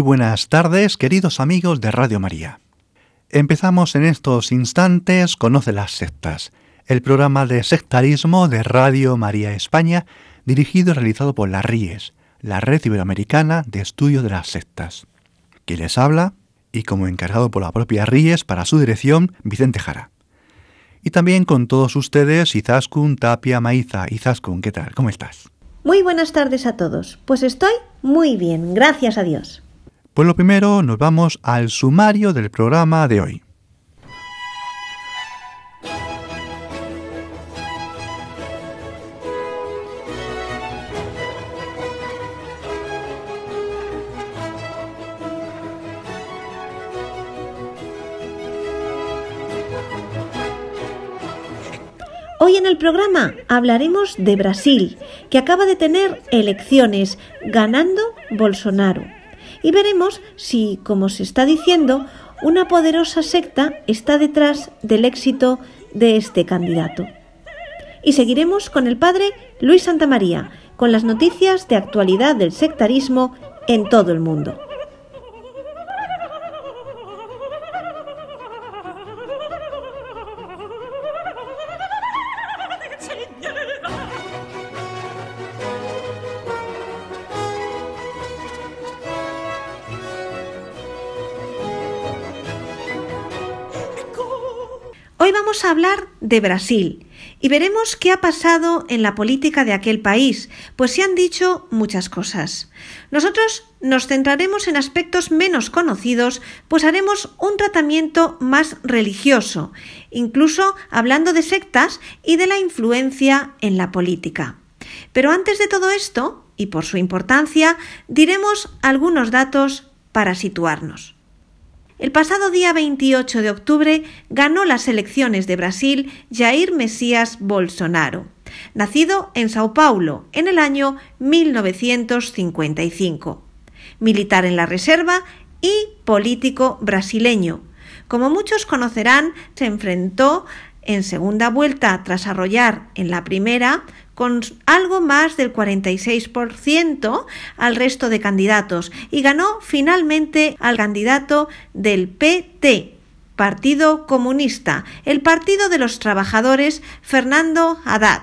Buenas tardes, queridos amigos de Radio María. Empezamos en estos instantes Conoce las sectas, el programa de sectarismo de Radio María España, dirigido y realizado por la RIES, la Red Iberoamericana de Estudio de las Sectas. Quien les habla, y como encargado por la propia RIES para su dirección, Vicente Jara. Y también con todos ustedes, Izaskun Tapia Maiza. Izaskun, ¿qué tal? ¿Cómo estás? Muy buenas tardes a todos. Pues estoy muy bien, gracias a Dios. Pues lo primero nos vamos al sumario del programa de hoy. Hoy en el programa hablaremos de Brasil, que acaba de tener elecciones, ganando Bolsonaro y veremos si, como se está diciendo, una poderosa secta está detrás del éxito de este candidato. Y seguiremos con el padre Luis Santamaría, con las noticias de actualidad del sectarismo en todo el mundo. A hablar de Brasil y veremos qué ha pasado en la política de aquel país, pues se han dicho muchas cosas. Nosotros nos centraremos en aspectos menos conocidos, pues haremos un tratamiento más religioso, incluso hablando de sectas y de la influencia en la política. Pero antes de todo esto, y por su importancia, diremos algunos datos para situarnos. El pasado día 28 de octubre ganó las elecciones de Brasil Jair Messias Bolsonaro, nacido en Sao Paulo en el año 1955. Militar en la reserva y político brasileño. Como muchos conocerán, se enfrentó en segunda vuelta tras arrollar en la primera con algo más del 46% al resto de candidatos y ganó finalmente al candidato del PT, Partido Comunista, el Partido de los Trabajadores, Fernando Haddad,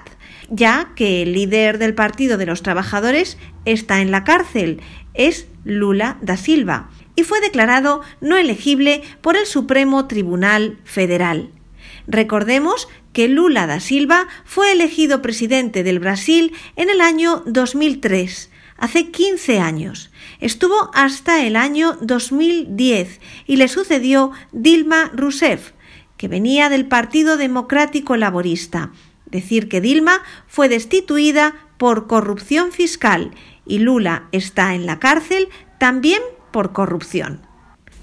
ya que el líder del Partido de los Trabajadores está en la cárcel, es Lula da Silva, y fue declarado no elegible por el Supremo Tribunal Federal. Recordemos que Lula da Silva fue elegido presidente del Brasil en el año 2003, hace 15 años. Estuvo hasta el año 2010 y le sucedió Dilma Rousseff, que venía del Partido Democrático Laborista. Decir que Dilma fue destituida por corrupción fiscal y Lula está en la cárcel también por corrupción.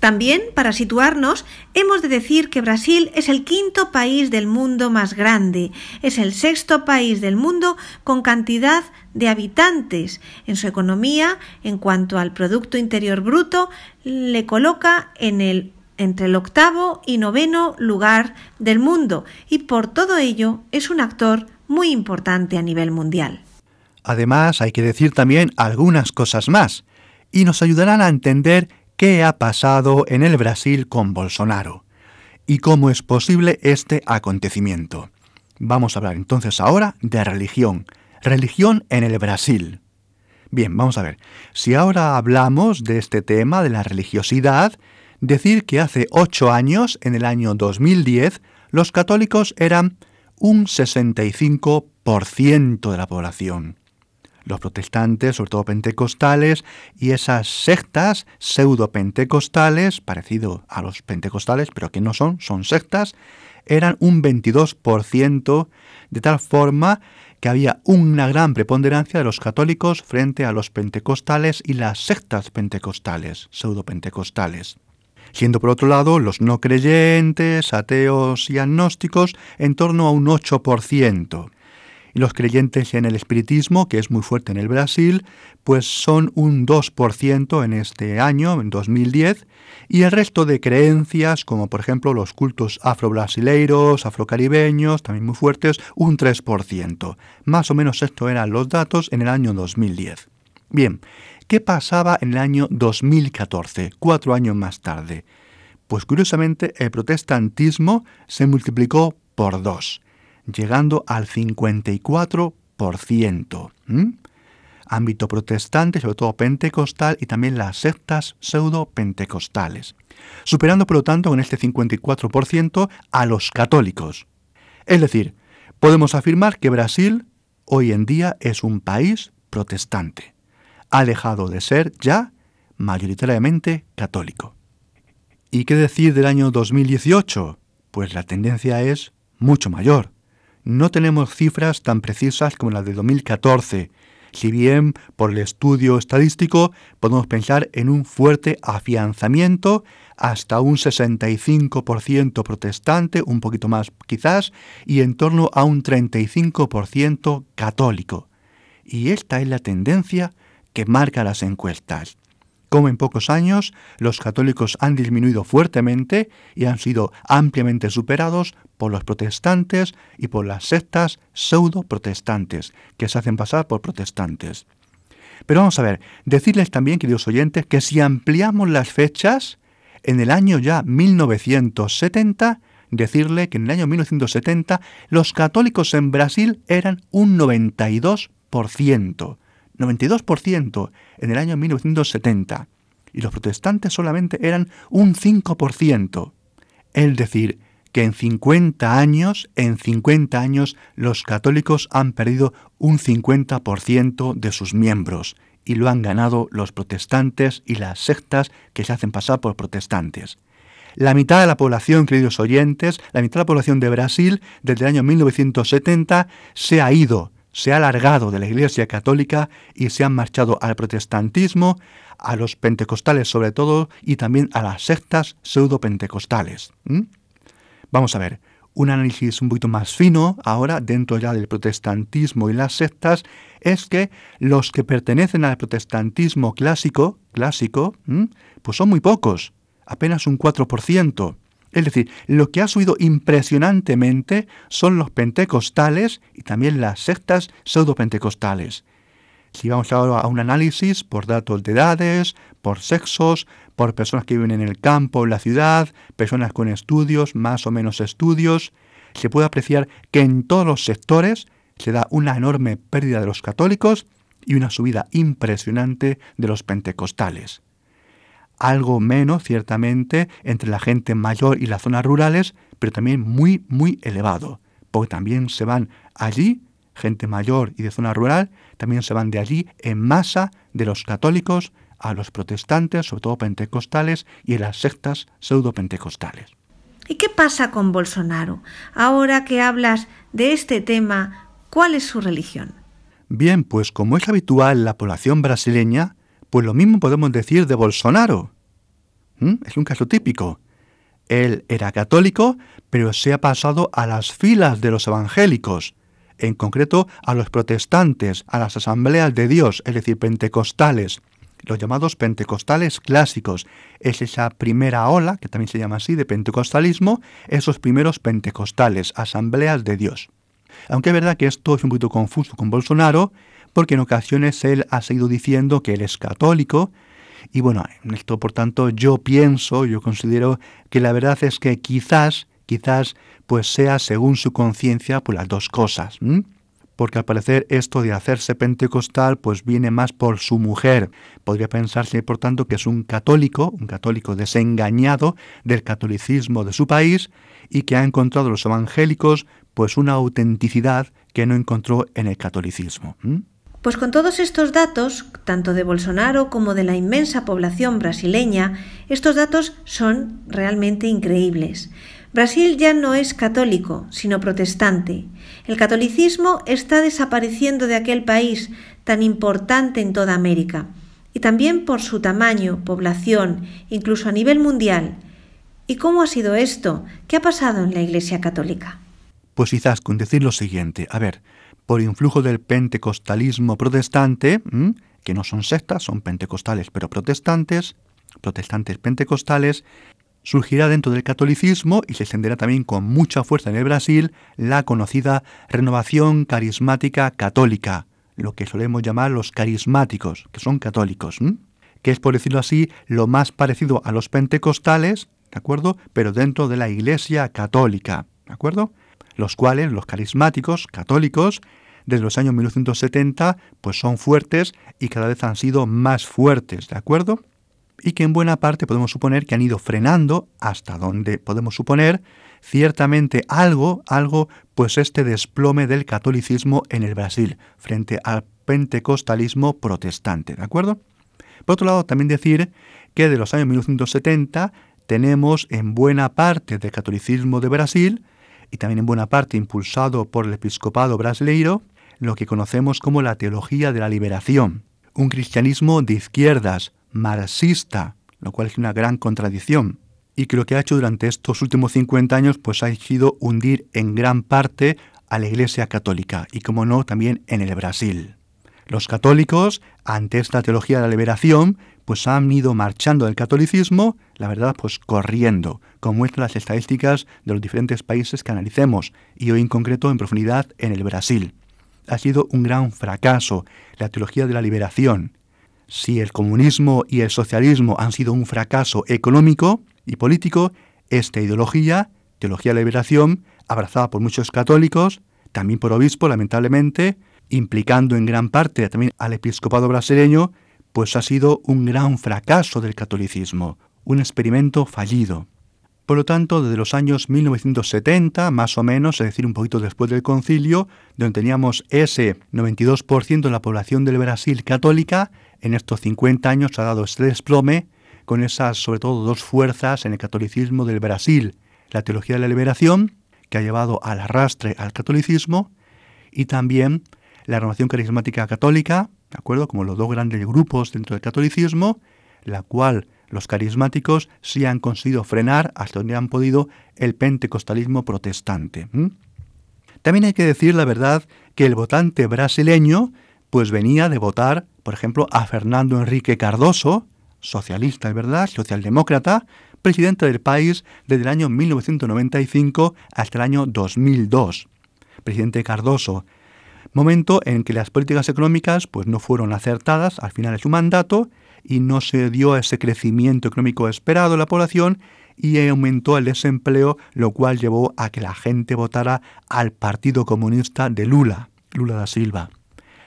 También, para situarnos, hemos de decir que Brasil es el quinto país del mundo más grande, es el sexto país del mundo con cantidad de habitantes. En su economía, en cuanto al Producto Interior Bruto, le coloca entre el octavo y noveno lugar del mundo y por todo ello es un actor muy importante a nivel mundial. Además, hay que decir también algunas cosas más y nos ayudarán a entender qué ha pasado en el Brasil con Bolsonaro y cómo es posible este acontecimiento. Vamos a hablar entonces ahora de religión, religión en el Brasil. Bien, vamos a ver, si ahora hablamos de este tema de la religiosidad, decir que hace ocho años, en el año 2010, los católicos eran un 65% de la población los protestantes, sobre todo pentecostales, y esas sectas pseudo-pentecostales, parecido a los pentecostales, pero que no son, son sectas, eran un 22%, de tal forma que había una gran preponderancia de los católicos frente a los pentecostales y las sectas pentecostales, pseudo-pentecostales. Siendo por otro lado los no creyentes, ateos y agnósticos en torno a un 8% y los creyentes en el espiritismo, que es muy fuerte en el Brasil, pues son un 2% en este año, en 2010, y el resto de creencias, como por ejemplo los cultos afro-brasileiros, afrocaribeños, también muy fuertes, un 3%. Más o menos esto eran los datos en el año 2010. Bien, ¿qué pasaba en el año 2014, cuatro años más tarde? Pues curiosamente el protestantismo se multiplicó por dos llegando al 54%. Ámbito protestante, sobre todo pentecostal, y también las sectas pseudo-pentecostales, superando por lo tanto con este 54% a los católicos. Es decir, podemos afirmar que Brasil hoy en día es un país protestante. Ha dejado de ser ya mayoritariamente católico. ¿Y qué decir del año 2018? Pues la tendencia es mucho mayor. No tenemos cifras tan precisas como las de 2014, si bien por el estudio estadístico podemos pensar en un fuerte afianzamiento hasta un 65% protestante, un poquito más quizás, y en torno a un 35% católico. Y esta es la tendencia que marca las encuestas como en pocos años los católicos han disminuido fuertemente y han sido ampliamente superados por los protestantes y por las sectas pseudo-protestantes, que se hacen pasar por protestantes. Pero vamos a ver, decirles también, queridos oyentes, que si ampliamos las fechas, en el año ya 1970, decirle que en el año 1970 los católicos en Brasil eran un 92%. 92% en el año 1970 y los protestantes solamente eran un 5%. Es decir, que en 50 años, en 50 años, los católicos han perdido un 50% de sus miembros y lo han ganado los protestantes y las sectas que se hacen pasar por protestantes. La mitad de la población, queridos oyentes, la mitad de la población de Brasil, desde el año 1970, se ha ido se ha alargado de la Iglesia Católica y se han marchado al protestantismo, a los pentecostales sobre todo y también a las sectas pseudo-pentecostales. Vamos a ver, un análisis un poquito más fino ahora dentro ya del protestantismo y las sectas es que los que pertenecen al protestantismo clásico, clásico, pues son muy pocos, apenas un 4%. Es decir, lo que ha subido impresionantemente son los pentecostales y también las sectas pseudo-pentecostales. Si vamos ahora a un análisis por datos de edades, por sexos, por personas que viven en el campo, en la ciudad, personas con estudios, más o menos estudios, se puede apreciar que en todos los sectores se da una enorme pérdida de los católicos y una subida impresionante de los pentecostales algo menos, ciertamente, entre la gente mayor y las zonas rurales, pero también muy, muy elevado, porque también se van allí, gente mayor y de zona rural, también se van de allí en masa de los católicos a los protestantes, sobre todo pentecostales, y en las sectas pseudo-pentecostales. ¿Y qué pasa con Bolsonaro? Ahora que hablas de este tema, ¿cuál es su religión? Bien, pues como es habitual la población brasileña, pues lo mismo podemos decir de Bolsonaro. ¿Mm? Es un caso típico. Él era católico, pero se ha pasado a las filas de los evangélicos, en concreto a los protestantes, a las asambleas de Dios, es decir, pentecostales, los llamados pentecostales clásicos. Es esa primera ola, que también se llama así, de pentecostalismo, esos primeros pentecostales, asambleas de Dios. Aunque es verdad que esto es un poquito confuso con Bolsonaro, porque en ocasiones él ha seguido diciendo que él es católico. Y bueno, en esto por tanto yo pienso, yo considero que la verdad es que quizás, quizás pues sea según su conciencia pues las dos cosas. Porque al parecer esto de hacerse pentecostal pues viene más por su mujer. Podría pensarse por tanto que es un católico, un católico desengañado del catolicismo de su país y que ha encontrado los evangélicos pues una autenticidad que no encontró en el catolicismo. Pues con todos estos datos, tanto de Bolsonaro como de la inmensa población brasileña, estos datos son realmente increíbles. Brasil ya no es católico, sino protestante. El catolicismo está desapareciendo de aquel país tan importante en toda América, y también por su tamaño, población, incluso a nivel mundial. ¿Y cómo ha sido esto? ¿Qué ha pasado en la Iglesia Católica? Pues quizás con decir lo siguiente, a ver, por influjo del pentecostalismo protestante, que no son sectas, son pentecostales pero protestantes, protestantes pentecostales, surgirá dentro del catolicismo y se extenderá también con mucha fuerza en el Brasil la conocida renovación carismática católica, lo que solemos llamar los carismáticos, que son católicos, que es, por decirlo así, lo más parecido a los pentecostales, ¿de acuerdo? Pero dentro de la Iglesia católica, ¿de acuerdo? Los cuales, los carismáticos católicos, desde los años 1970, pues son fuertes y cada vez han sido más fuertes, ¿de acuerdo? y que en buena parte podemos suponer que han ido frenando hasta donde podemos suponer ciertamente algo, algo, pues este desplome del catolicismo en el Brasil frente al pentecostalismo protestante, ¿de acuerdo? Por otro lado, también decir que de los años 1970 tenemos en buena parte del catolicismo de Brasil, y también en buena parte impulsado por el episcopado brasileiro, lo que conocemos como la teología de la liberación, un cristianismo de izquierdas, marxista, lo cual es una gran contradicción. Y que lo que ha hecho durante estos últimos 50 años pues ha sido hundir en gran parte a la Iglesia Católica y, como no, también en el Brasil. Los católicos, ante esta teología de la liberación, pues han ido marchando del catolicismo, la verdad, pues corriendo, como muestran las estadísticas de los diferentes países que analicemos, y hoy en concreto en profundidad en el Brasil. Ha sido un gran fracaso la teología de la liberación, si el comunismo y el socialismo han sido un fracaso económico y político, esta ideología, teología de la liberación, abrazada por muchos católicos, también por obispos, lamentablemente, implicando en gran parte también al episcopado brasileño, pues ha sido un gran fracaso del catolicismo, un experimento fallido. Por lo tanto, desde los años 1970, más o menos, es decir, un poquito después del concilio, donde teníamos ese 92% de la población del Brasil católica, en estos 50 años ha dado este desplome con esas, sobre todo, dos fuerzas en el catolicismo del Brasil. La teología de la liberación, que ha llevado al arrastre al catolicismo, y también la renovación carismática católica, ¿de acuerdo? Como los dos grandes grupos dentro del catolicismo, la cual los carismáticos sí han conseguido frenar hasta donde han podido el pentecostalismo protestante. También hay que decir la verdad que el votante brasileño pues venía de votar, por ejemplo, a Fernando Enrique Cardoso, socialista, verdad, socialdemócrata, presidente del país desde el año 1995 hasta el año 2002. Presidente Cardoso, momento en que las políticas económicas pues no fueron acertadas al final de su mandato y no se dio ese crecimiento económico esperado en la población y aumentó el desempleo, lo cual llevó a que la gente votara al Partido Comunista de Lula, Lula da Silva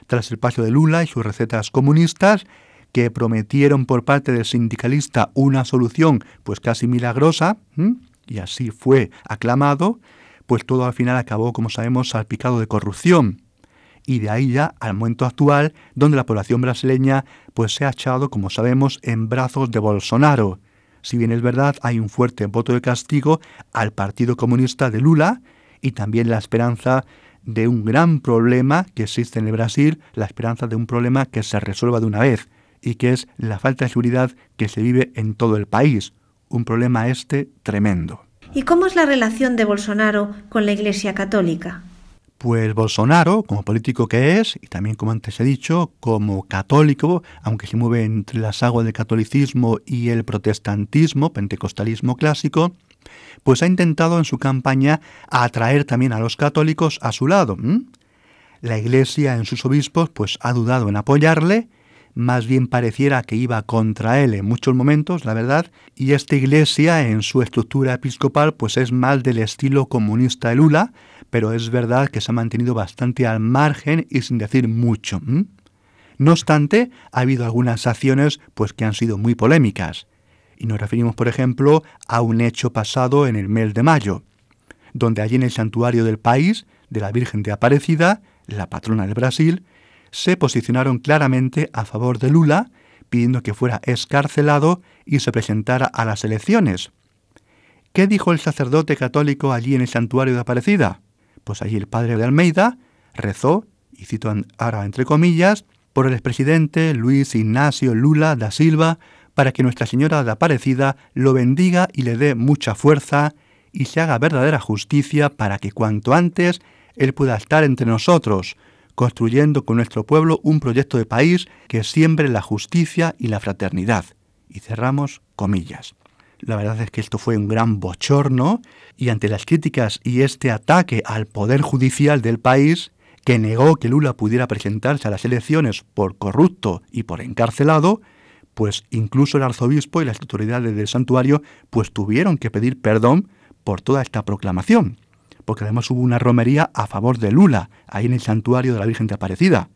tras el paso de Lula y sus recetas comunistas, que prometieron por parte del sindicalista una solución pues casi milagrosa, y así fue aclamado, pues todo al final acabó, como sabemos, salpicado de corrupción. Y de ahí ya al momento actual, donde la población brasileña pues se ha echado, como sabemos, en brazos de Bolsonaro. Si bien es verdad, hay un fuerte voto de castigo al Partido Comunista de Lula y también la esperanza de un gran problema que existe en el Brasil, la esperanza de un problema que se resuelva de una vez, y que es la falta de seguridad que se vive en todo el país. Un problema este tremendo. ¿Y cómo es la relación de Bolsonaro con la Iglesia Católica? Pues Bolsonaro, como político que es, y también como antes he dicho, como católico, aunque se mueve entre las aguas del catolicismo y el protestantismo, pentecostalismo clásico, pues ha intentado en su campaña atraer también a los católicos a su lado. La Iglesia en sus obispos pues ha dudado en apoyarle, más bien pareciera que iba contra él en muchos momentos, la verdad, y esta iglesia en su estructura episcopal pues es más del estilo comunista de Lula, pero es verdad que se ha mantenido bastante al margen y sin decir mucho. No obstante, ha habido algunas acciones pues que han sido muy polémicas. Y nos referimos, por ejemplo, a un hecho pasado en el mes de mayo, donde allí en el santuario del país, de la Virgen de Aparecida, la patrona del Brasil, se posicionaron claramente a favor de Lula, pidiendo que fuera escarcelado y se presentara a las elecciones. ¿Qué dijo el sacerdote católico allí en el santuario de Aparecida? Pues allí el padre de Almeida rezó, y cito ahora entre comillas, por el expresidente Luis Ignacio Lula da Silva para que Nuestra Señora de Aparecida lo bendiga y le dé mucha fuerza y se haga verdadera justicia para que cuanto antes Él pueda estar entre nosotros, construyendo con nuestro pueblo un proyecto de país que siembre la justicia y la fraternidad. Y cerramos comillas. La verdad es que esto fue un gran bochorno y ante las críticas y este ataque al poder judicial del país, que negó que Lula pudiera presentarse a las elecciones por corrupto y por encarcelado, pues incluso el arzobispo y las autoridades del santuario pues tuvieron que pedir perdón por toda esta proclamación, porque además hubo una romería a favor de Lula, ahí en el santuario de la Virgen de Aparecida.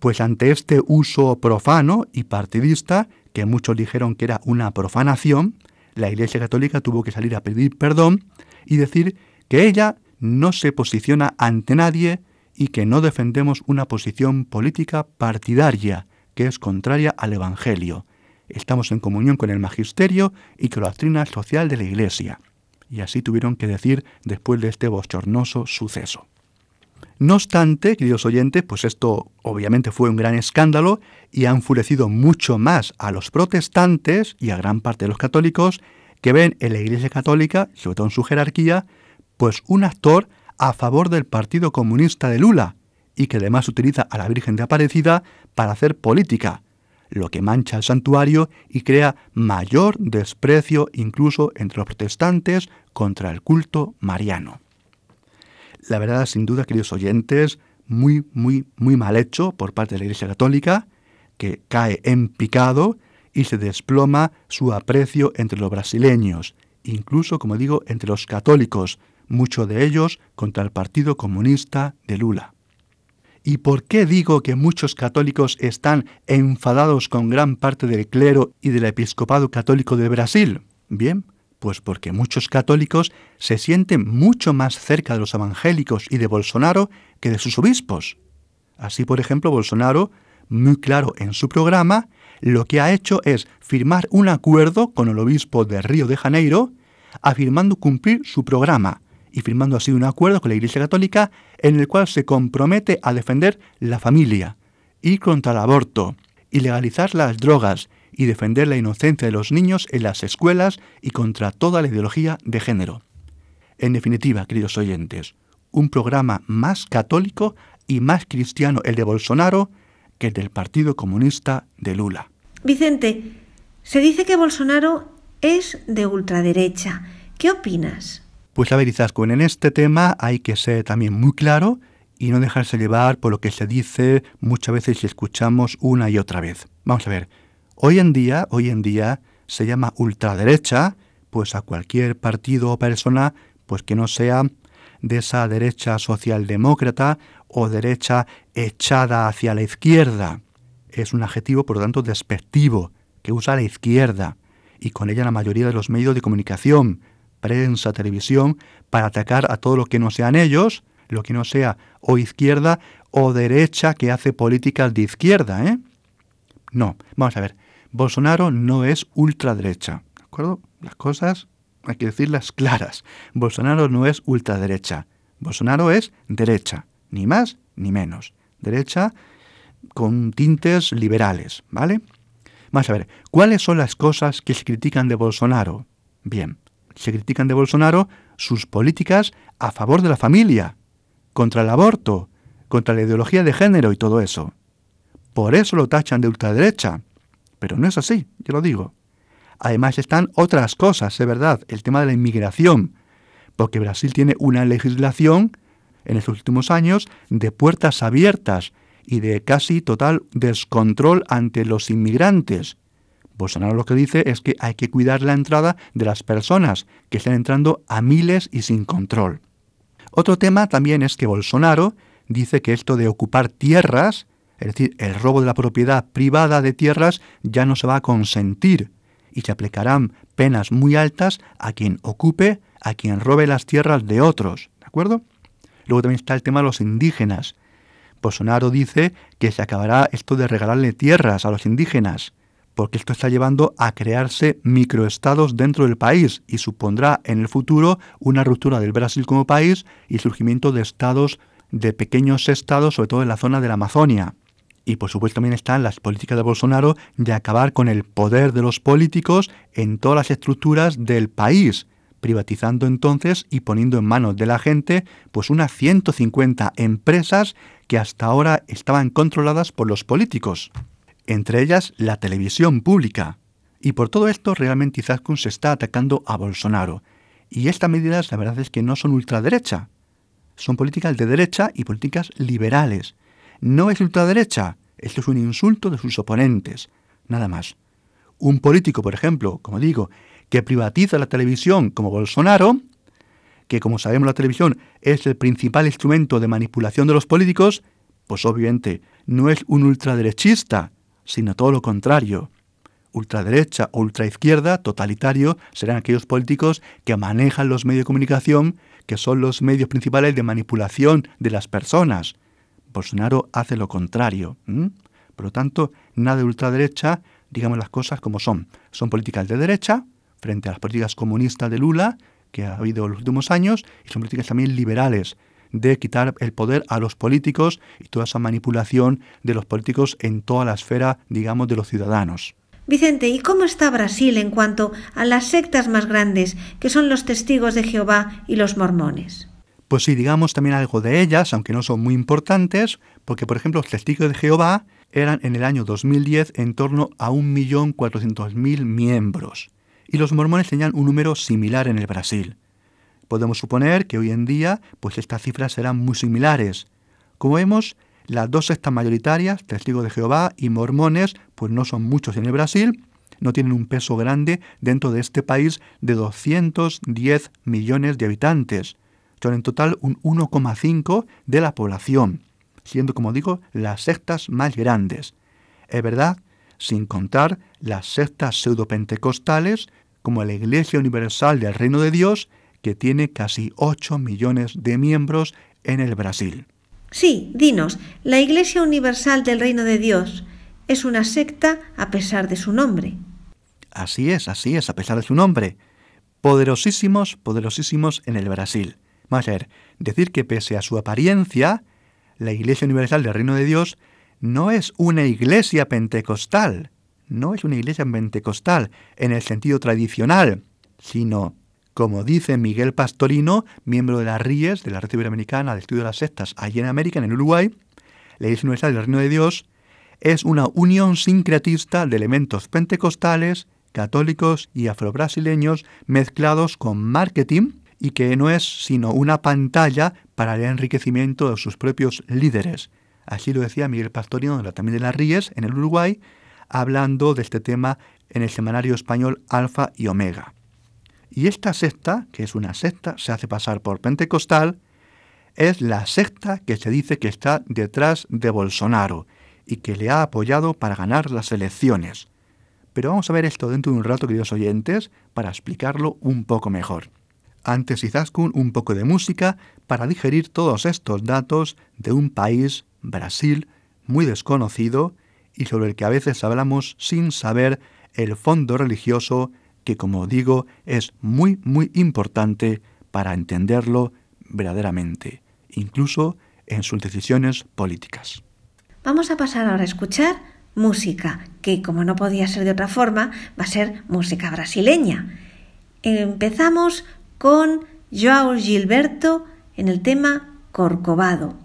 Pues ante este uso profano y partidista, que muchos dijeron que era una profanación, la Iglesia Católica tuvo que salir a pedir perdón y decir que ella no se posiciona ante nadie y que no defendemos una posición política partidaria que es contraria al Evangelio. Estamos en comunión con el magisterio y con la doctrina social de la Iglesia. Y así tuvieron que decir después de este bochornoso suceso. No obstante, queridos oyentes, pues esto obviamente fue un gran escándalo y ha enfurecido mucho más a los protestantes y a gran parte de los católicos que ven en la Iglesia Católica, sobre todo en su jerarquía, pues un actor a favor del Partido Comunista de Lula y que además utiliza a la Virgen de Aparecida para hacer política, lo que mancha el santuario y crea mayor desprecio incluso entre los protestantes contra el culto mariano. La verdad, sin duda, queridos oyentes, muy, muy, muy mal hecho por parte de la Iglesia Católica, que cae en picado y se desploma su aprecio entre los brasileños, incluso, como digo, entre los católicos, muchos de ellos contra el Partido Comunista de Lula. ¿Y por qué digo que muchos católicos están enfadados con gran parte del clero y del episcopado católico de Brasil? Bien, pues porque muchos católicos se sienten mucho más cerca de los evangélicos y de Bolsonaro que de sus obispos. Así, por ejemplo, Bolsonaro, muy claro en su programa, lo que ha hecho es firmar un acuerdo con el obispo de Río de Janeiro, afirmando cumplir su programa, y firmando así un acuerdo con la Iglesia Católica en el cual se compromete a defender la familia, ir contra el aborto, y legalizar las drogas y defender la inocencia de los niños en las escuelas y contra toda la ideología de género. En definitiva, queridos oyentes, un programa más católico y más cristiano el de Bolsonaro que el del Partido Comunista de Lula. Vicente, se dice que Bolsonaro es de ultraderecha. ¿Qué opinas? Pues a ver, Izaskun, en este tema hay que ser también muy claro y no dejarse llevar por lo que se dice muchas veces y escuchamos una y otra vez. Vamos a ver, hoy en día, hoy en día se llama ultraderecha, pues a cualquier partido o persona, pues que no sea de esa derecha socialdemócrata o derecha echada hacia la izquierda. Es un adjetivo, por lo tanto, despectivo, que usa la izquierda, y con ella la mayoría de los medios de comunicación, prensa, televisión, para atacar a todo lo que no sean ellos, lo que no sea o izquierda o derecha que hace políticas de izquierda, ¿eh? No, vamos a ver, Bolsonaro no es ultraderecha, ¿de acuerdo? Las cosas hay que decirlas claras. Bolsonaro no es ultraderecha, Bolsonaro es derecha, ni más ni menos. Derecha con tintes liberales, ¿vale? Vamos a ver, ¿cuáles son las cosas que se critican de Bolsonaro? Bien, se critican de Bolsonaro sus políticas a favor de la familia, contra el aborto, contra la ideología de género y todo eso. Por eso lo tachan de ultraderecha. Pero no es así, yo lo digo. Además están otras cosas, es verdad, el tema de la inmigración, porque Brasil tiene una legislación en estos últimos años de puertas abiertas y de casi total descontrol ante los inmigrantes. Bolsonaro lo que dice es que hay que cuidar la entrada de las personas que están entrando a miles y sin control. Otro tema también es que Bolsonaro dice que esto de ocupar tierras, es decir, el robo de la propiedad privada de tierras, ya no se va a consentir y se aplicarán penas muy altas a quien ocupe, a quien robe las tierras de otros. ¿De acuerdo? Luego también está el tema de los indígenas. Bolsonaro dice que se acabará esto de regalarle tierras a los indígenas porque esto está llevando a crearse microestados dentro del país y supondrá en el futuro una ruptura del Brasil como país y surgimiento de estados, de pequeños estados, sobre todo en la zona de la Amazonia. Y por supuesto también están las políticas de Bolsonaro de acabar con el poder de los políticos en todas las estructuras del país, privatizando entonces y poniendo en manos de la gente pues unas 150 empresas que hasta ahora estaban controladas por los políticos, entre ellas la televisión pública. Y por todo esto realmente Izaskun se está atacando a Bolsonaro. Y estas medidas la verdad es que no son ultraderecha, son políticas de derecha y políticas liberales. No es ultraderecha, esto es un insulto de sus oponentes, nada más. Un político, por ejemplo, como digo, que privatiza la televisión como Bolsonaro, que como sabemos la televisión es el principal instrumento de manipulación de los políticos, pues obviamente no es un ultraderechista, sino todo lo contrario. Ultraderecha o ultraizquierda, totalitario, serán aquellos políticos que manejan los medios de comunicación, que son los medios principales de manipulación de las personas. Bolsonaro hace lo contrario. Por lo tanto, nada de ultraderecha, digamos las cosas como son. Son políticas de derecha, frente a las políticas comunistas de Lula, que ha habido en los últimos años, y son políticas también liberales, de quitar el poder a los políticos y toda esa manipulación de los políticos en toda la esfera, digamos, de los ciudadanos. Vicente, ¿y cómo está Brasil en cuanto a las sectas más grandes, que son los testigos de Jehová y los mormones? Pues sí, digamos también algo de ellas, aunque no son muy importantes, porque por ejemplo los testigos de Jehová eran en el año 2010 en torno a 1.400.000 miembros y los mormones tenían un número similar en el Brasil. Podemos suponer que hoy en día pues estas cifras serán muy similares. Como vemos, las dos sectas mayoritarias, Testigos de Jehová y Mormones, pues no son muchos en el Brasil, no tienen un peso grande dentro de este país de 210 millones de habitantes. Son en total un 1,5 de la población, siendo, como digo, las sectas más grandes. Es verdad sin contar las sectas pseudopentecostales como la Iglesia Universal del Reino de Dios, que tiene casi 8 millones de miembros en el Brasil. Sí, dinos, la Iglesia Universal del Reino de Dios es una secta a pesar de su nombre. Así es, así es, a pesar de su nombre. Poderosísimos, poderosísimos en el Brasil. A ver, decir que pese a su apariencia, la Iglesia Universal del Reino de Dios no es una iglesia pentecostal, no es una iglesia pentecostal en el sentido tradicional, sino, como dice Miguel Pastorino, miembro de las RIES, de la Red Iberoamericana de Estudio de las Sectas, allí en América, en el Uruguay, la Iglesia Universal del Reino de Dios es una unión sincretista de elementos pentecostales, católicos y afrobrasileños mezclados con marketing y que no es sino una pantalla para el enriquecimiento de sus propios líderes, Así lo decía Miguel Pastorino, también de las Ríes, en el Uruguay, hablando de este tema en el semanario español Alfa y Omega. Y esta secta, que es una secta, se hace pasar por pentecostal, es la secta que se dice que está detrás de Bolsonaro y que le ha apoyado para ganar las elecciones. Pero vamos a ver esto dentro de un rato, queridos oyentes, para explicarlo un poco mejor. Antes Izaskun, un poco de música para digerir todos estos datos de un país Brasil, muy desconocido y sobre el que a veces hablamos sin saber el fondo religioso que, como digo, es muy, muy importante para entenderlo verdaderamente, incluso en sus decisiones políticas. Vamos a pasar ahora a escuchar música, que como no podía ser de otra forma, va a ser música brasileña. Empezamos con Joao Gilberto en el tema Corcovado.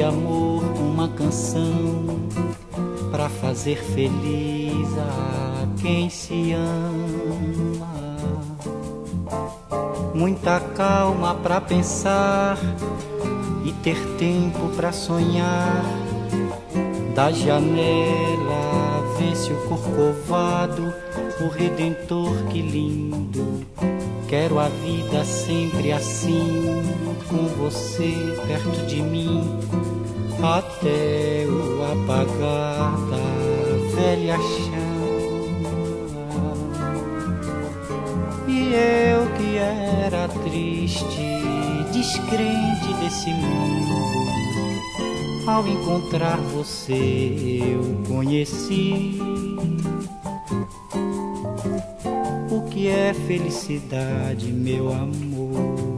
Este amor uma canção para fazer feliz a quem se ama. Muita calma para pensar e ter tempo para sonhar. Da janela vê-se o corcovado, o redentor que lindo Quero a vida sempre assim, com você perto de mim, até o apagar da velha chama. E eu que era triste, descrente desse mundo, ao encontrar você eu conheci que é felicidade, meu amor.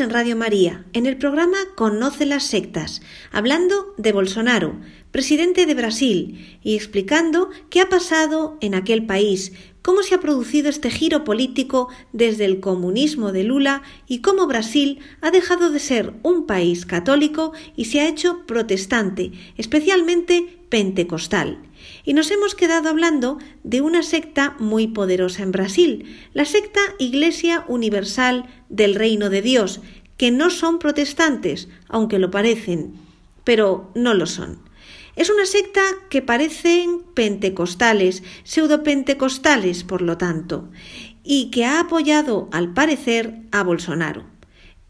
En Radio María, en el programa Conoce las sectas, hablando de Bolsonaro, presidente de Brasil, y explicando qué ha pasado en aquel país, cómo se ha producido este giro político desde el comunismo de Lula y cómo Brasil ha dejado de ser un país católico y se ha hecho protestante, especialmente pentecostal. Y nos hemos quedado hablando de una secta muy poderosa en Brasil, la secta Iglesia Universal del Reino de Dios, que no son protestantes, aunque lo parecen, pero no lo son. Es una secta que parecen pentecostales, pseudopentecostales, por lo tanto, y que ha apoyado, al parecer, a Bolsonaro.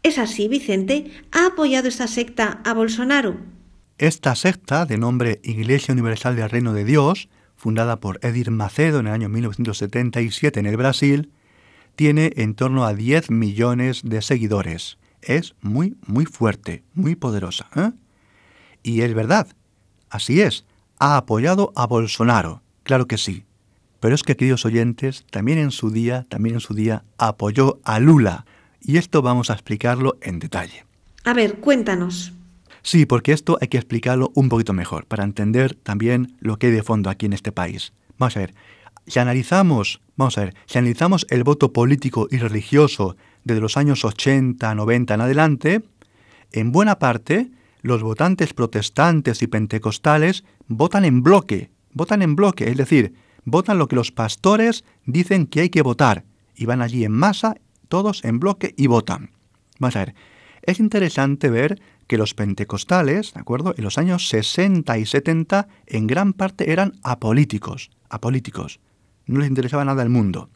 ¿Es así, Vicente? ¿Ha apoyado esta secta a Bolsonaro? Esta secta, de nombre Iglesia Universal del Reino de Dios, fundada por Edir Macedo en el año 1977 en el Brasil, tiene en torno a 10 millones de seguidores. Es muy, muy fuerte, muy poderosa. ¿eh? Y es verdad, así es, ha apoyado a Bolsonaro, claro que sí. Pero es que, queridos oyentes, también en su día, también en su día, apoyó a Lula. Y esto vamos a explicarlo en detalle. A ver, cuéntanos. Sí, porque esto hay que explicarlo un poquito mejor, para entender también lo que hay de fondo aquí en este país. Vamos a ver, si analizamos, vamos a ver, si analizamos el voto político y religioso desde los años 80, 90 en adelante, en buena parte los votantes protestantes y pentecostales votan en bloque, votan en bloque, es decir, votan lo que los pastores dicen que hay que votar, y van allí en masa, todos en bloque y votan. Vamos a ver, es interesante ver que los pentecostales, ¿de acuerdo? En los años 60 y 70 en gran parte eran apolíticos, apolíticos. No les interesaba nada el mundo.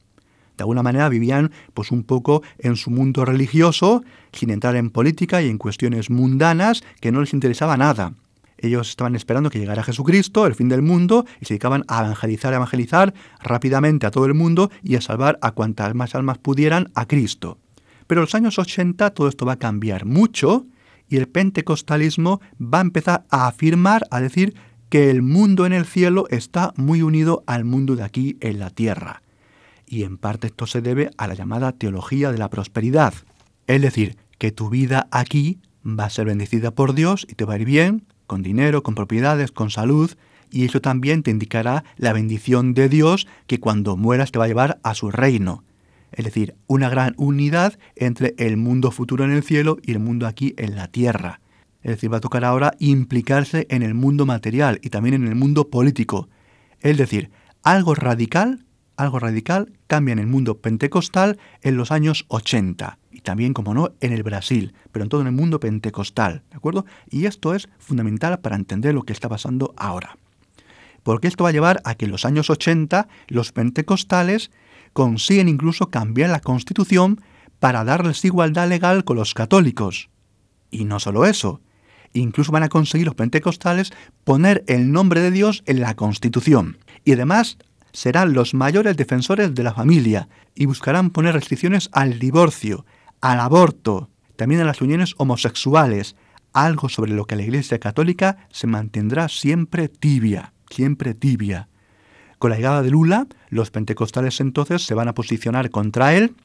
De alguna manera vivían pues un poco en su mundo religioso, sin entrar en política y en cuestiones mundanas que no les interesaba nada. Ellos estaban esperando que llegara Jesucristo, el fin del mundo, y se dedicaban a evangelizar, a evangelizar rápidamente a todo el mundo y a salvar a cuantas más almas pudieran a Cristo. Pero en los años 80 todo esto va a cambiar mucho y el pentecostalismo va a empezar a afirmar, a decir que el mundo en el cielo está muy unido al mundo de aquí en la tierra. Y en parte esto se debe a la llamada teología de la prosperidad. Es decir, que tu vida aquí va a ser bendecida por Dios y te va a ir bien, con dinero, con propiedades, con salud, y eso también te indicará la bendición de Dios que cuando mueras te va a llevar a su reino es decir, una gran unidad entre el mundo futuro en el cielo y el mundo aquí en la tierra. Es decir, va a tocar ahora implicarse en el mundo material y también en el mundo político. Es decir, algo radical, algo radical cambia en el mundo pentecostal en los años 80 y también, como no, en el Brasil, pero en todo el mundo pentecostal, ¿de acuerdo? Y esto es fundamental para entender lo que está pasando ahora. Porque esto va a llevar a que en los años 80 los pentecostales consiguen incluso cambiar la Constitución para darles igualdad legal con los católicos. Y no solo eso, incluso van a conseguir los pentecostales poner el nombre de Dios en la Constitución. Y además serán los mayores defensores de la familia y buscarán poner restricciones al divorcio, al aborto, también a las uniones homosexuales, algo sobre lo que la Iglesia Católica se mantendrá siempre tibia, siempre tibia. Con la llegada de Lula, los pentecostales entonces se van a posicionar contra él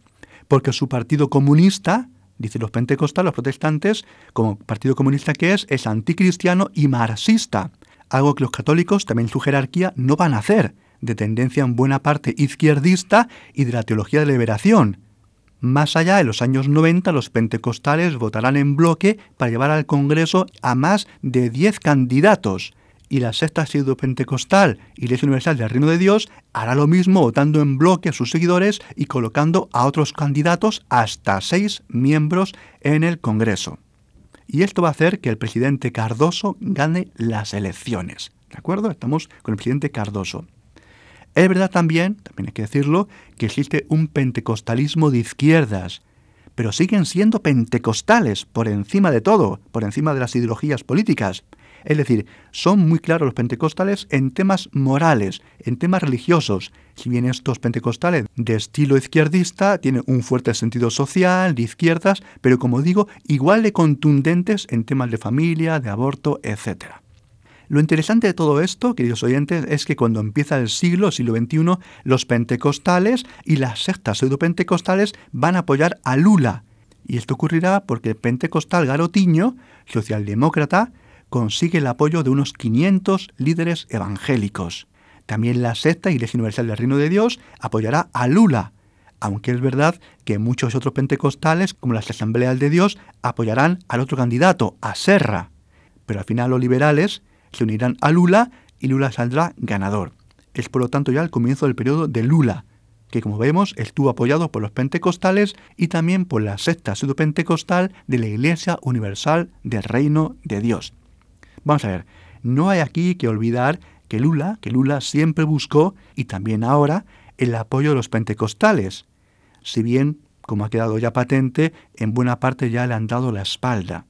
porque su partido comunista, dicen los pentecostales, los protestantes, como partido comunista que es, es anticristiano y marxista, algo que los católicos, también su jerarquía, no van a hacer. de tendencia en buena parte izquierdista y de la teología de liberación. Más allá, en los años 90, los pentecostales votarán en bloque para llevar al Congreso a más de 10 candidatos. Y la sexta pentecostal, Iglesia Universal del Reino de Dios, hará lo mismo votando en bloque a sus seguidores y colocando a otros candidatos hasta seis miembros en el Congreso. Y esto va a hacer que el presidente Cardoso gane las elecciones. ¿De acuerdo? Estamos con el presidente Cardoso. Es verdad también, también hay que decirlo, que existe un pentecostalismo de izquierdas, pero siguen siendo pentecostales por encima de todo, por encima de las ideologías políticas. Es decir, son muy claros los pentecostales en temas morales, en temas religiosos. Si bien estos pentecostales de estilo izquierdista tienen un fuerte sentido social, de izquierdas, pero como digo, igual de contundentes en temas de familia, de aborto, etc. Lo interesante de todo esto, queridos oyentes, es que cuando empieza el siglo, siglo XXI, los pentecostales y las sectas pseudopentecostales van a apoyar a Lula. Y esto ocurrirá porque el pentecostal garotiño, socialdemócrata, consigue el apoyo de unos 500 líderes evangélicos. También la secta Iglesia Universal del Reino de Dios apoyará a Lula, aunque es verdad que muchos otros pentecostales, como las Asambleas de Dios, apoyarán al otro candidato, a Serra. Pero al final los liberales se unirán a Lula y Lula saldrá ganador. Es por lo tanto ya el comienzo del periodo de Lula, que como vemos estuvo apoyado por los pentecostales y también por la secta pseudo-pentecostal de la Iglesia Universal del Reino de Dios. Vamos a ver, no hay aquí que olvidar que Lula, que Lula siempre buscó, y también ahora, el apoyo de los pentecostales, si bien, como ha quedado ya patente, en buena parte ya le han dado la espalda.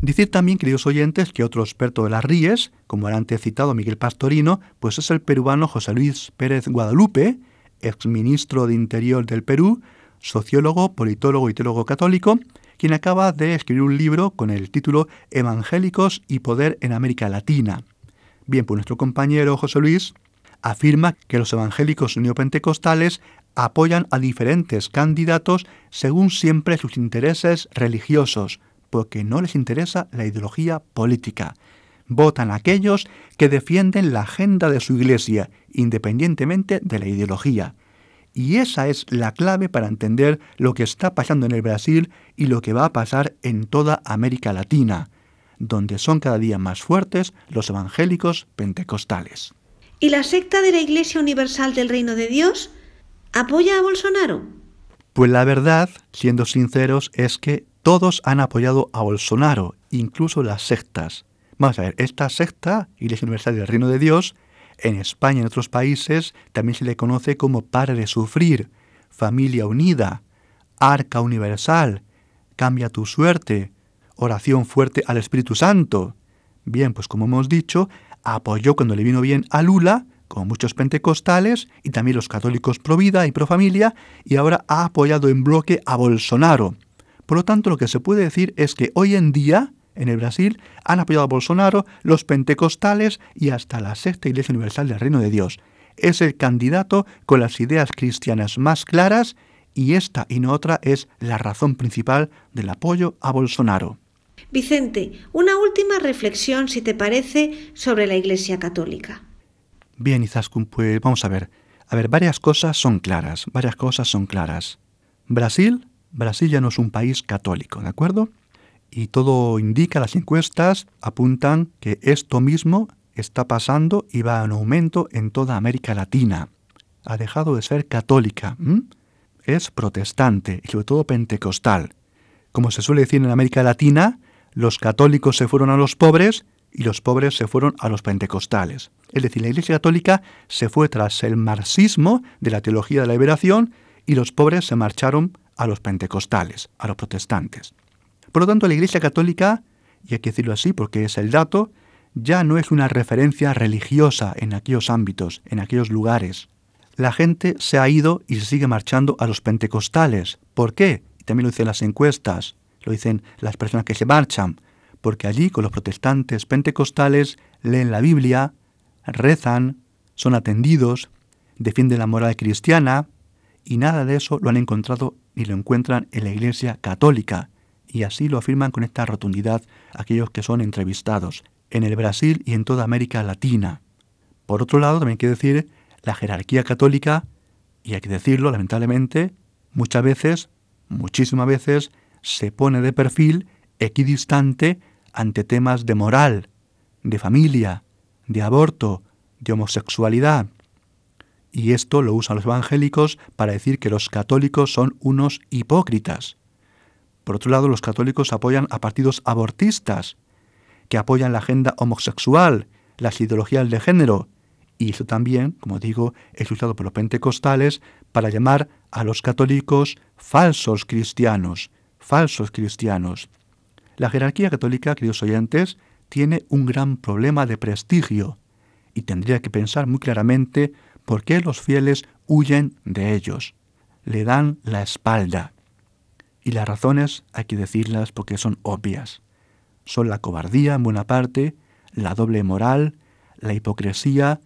Decir también, queridos oyentes, que otro experto de las Ríes, como el antes citado Miguel Pastorino, pues es el peruano José Luis Pérez Guadalupe, exministro de Interior del Perú, sociólogo, politólogo y teólogo católico, quien acaba de escribir un libro con el título Evangélicos y Poder en América Latina. Bien, pues nuestro compañero José Luis afirma que los evangélicos neopentecostales apoyan a diferentes candidatos según siempre sus intereses religiosos, porque no les interesa la ideología política. Votan a aquellos que defienden la agenda de su iglesia, independientemente de la ideología. Y esa es la clave para entender lo que está pasando en el Brasil y lo que va a pasar en toda América Latina, donde son cada día más fuertes los evangélicos pentecostales. ¿Y la secta de la Iglesia Universal del Reino de Dios apoya a Bolsonaro? Pues la verdad, siendo sinceros, es que todos han apoyado a Bolsonaro, incluso las sectas. Vamos a ver, esta secta, Iglesia Universal del Reino de Dios, en España y en otros países también se le conoce como Pare de Sufrir, Familia Unida, Arca Universal, Cambia tu Suerte, Oración Fuerte al Espíritu Santo. Bien, pues como hemos dicho, apoyó cuando le vino bien a Lula, como muchos pentecostales y también los católicos pro vida y pro familia, y ahora ha apoyado en bloque a Bolsonaro. Por lo tanto, lo que se puede decir es que hoy en día en el Brasil han apoyado a Bolsonaro, los pentecostales y hasta la sexta Iglesia Universal del Reino de Dios. Es el candidato con las ideas cristianas más claras y esta y no otra es la razón principal del apoyo a Bolsonaro. Vicente, una última reflexión, si te parece, sobre la Iglesia Católica. Bien, Izaskun, pues vamos a ver. A ver, varias cosas son claras, varias cosas son claras. Brasil, Brasil ya no es un país católico, ¿de acuerdo? Y todo indica, las encuestas apuntan que esto mismo está pasando y va en aumento en toda América Latina. Ha dejado de ser católica, es protestante y sobre todo pentecostal. Como se suele decir en América Latina, los católicos se fueron a los pobres y los pobres se fueron a los pentecostales. Es decir, la Iglesia Católica se fue tras el marxismo de la teología de la liberación y los pobres se marcharon a los pentecostales, a los protestantes. Por lo tanto, la Iglesia Católica, y hay que decirlo así porque es el dato, ya no es una referencia religiosa en aquellos ámbitos, en aquellos lugares. La gente se ha ido y se sigue marchando a los pentecostales. ¿Por qué? También lo dicen las encuestas, lo dicen las personas que se marchan, porque allí con los protestantes pentecostales leen la Biblia, rezan, son atendidos, defienden la moral cristiana, y nada de eso lo han encontrado ni lo encuentran en la Iglesia Católica, y así lo afirman con esta rotundidad aquellos que son entrevistados, en el Brasil y en toda América Latina. Por otro lado, también quiero decir, La jerarquía católica, y hay que decirlo lamentablemente, muchas veces, muchísimas veces, se pone de perfil equidistante ante temas de moral, de familia, de aborto, de homosexualidad. Y esto lo usan los evangélicos para decir que los católicos son unos hipócritas. Por otro lado, los católicos apoyan a partidos abortistas, que apoyan la agenda homosexual, las ideologías de género, y eso también, como digo, es usado por los pentecostales para llamar a los católicos falsos cristianos, falsos cristianos. La jerarquía católica, queridos oyentes, tiene un gran problema de prestigio y tendría que pensar muy claramente por qué los fieles huyen de ellos, le dan la espalda. Y las razones hay que decirlas porque son obvias. Son la cobardía en buena parte, la doble moral, la hipocresía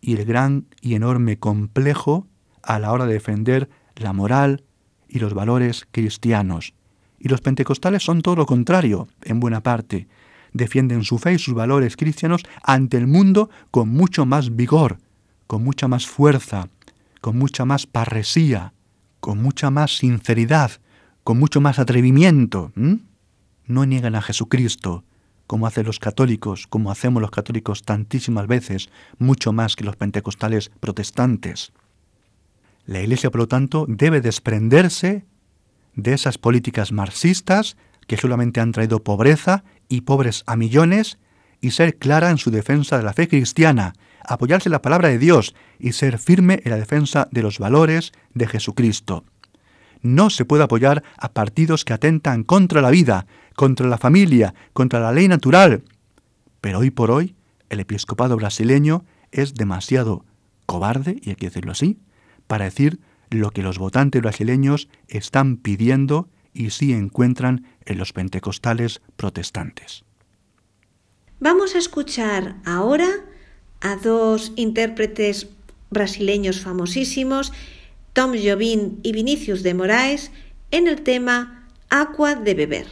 y el gran y enorme complejo a la hora de defender la moral y los valores cristianos. Y los pentecostales son todo lo contrario, en buena parte. Defienden su fe y sus valores cristianos ante el mundo con mucho más vigor, con mucha más fuerza, con mucha más parresía, con mucha más sinceridad, con mucho más atrevimiento. No niegan a Jesucristo, como hacen los católicos, como hacemos los católicos tantísimas veces, mucho más que los pentecostales protestantes. La Iglesia, por lo tanto, debe desprenderse de esas políticas marxistas que solamente han traído pobreza y pobres a millones y ser clara en su defensa de la fe cristiana, apoyarse en la palabra de Dios y ser firme en la defensa de los valores de Jesucristo. No se puede apoyar a partidos que atentan contra la vida, contra la familia, contra la ley natural. Pero hoy por hoy, el episcopado brasileño es demasiado cobarde, y hay que decirlo así, para decir lo que los votantes brasileños están pidiendo y sí encuentran en los pentecostales protestantes. Vamos a escuchar ahora a dos intérpretes brasileños famosísimos, Tom Jobim y Vinicius de Moraes, en el tema Agua de beber.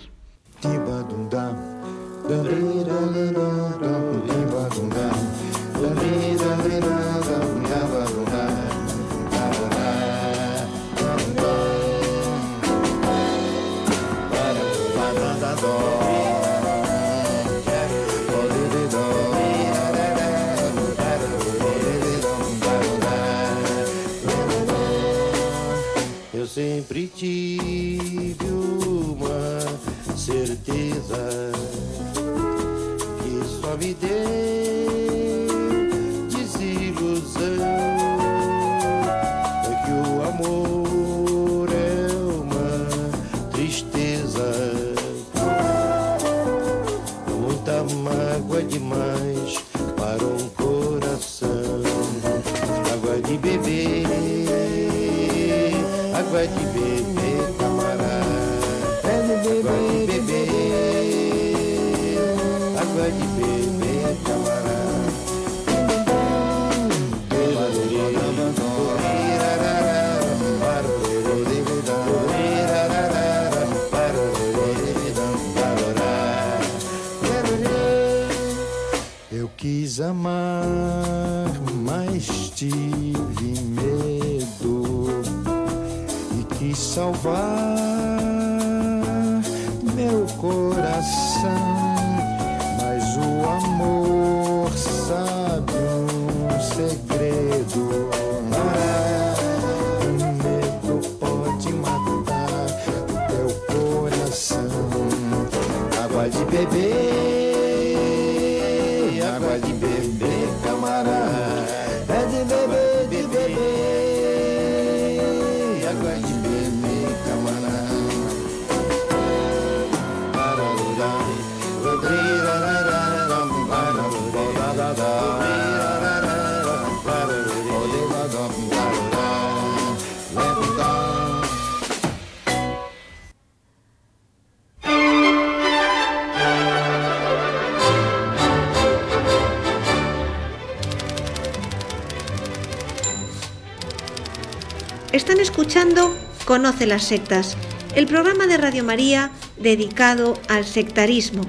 Conoce las sectas, el programa de Radio María dedicado al sectarismo.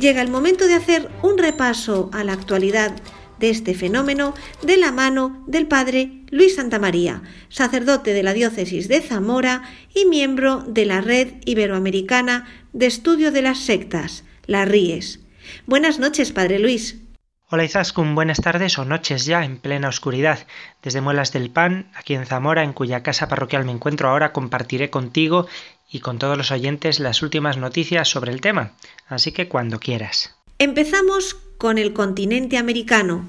Llega el momento de hacer un repaso a la actualidad de este fenómeno de la mano del padre Luis Santamaría, sacerdote de la diócesis de Zamora y miembro de la Red Iberoamericana de Estudio de las Sectas, la RIES. Buenas noches, padre Luis. Hola Izaskun, buenas tardes o noches ya en plena oscuridad. Desde Muelas del Pan, aquí en Zamora, en cuya casa parroquial me encuentro ahora, compartiré contigo y con todos los oyentes las últimas noticias sobre el tema. Así que cuando quieras. Empezamos con el continente americano,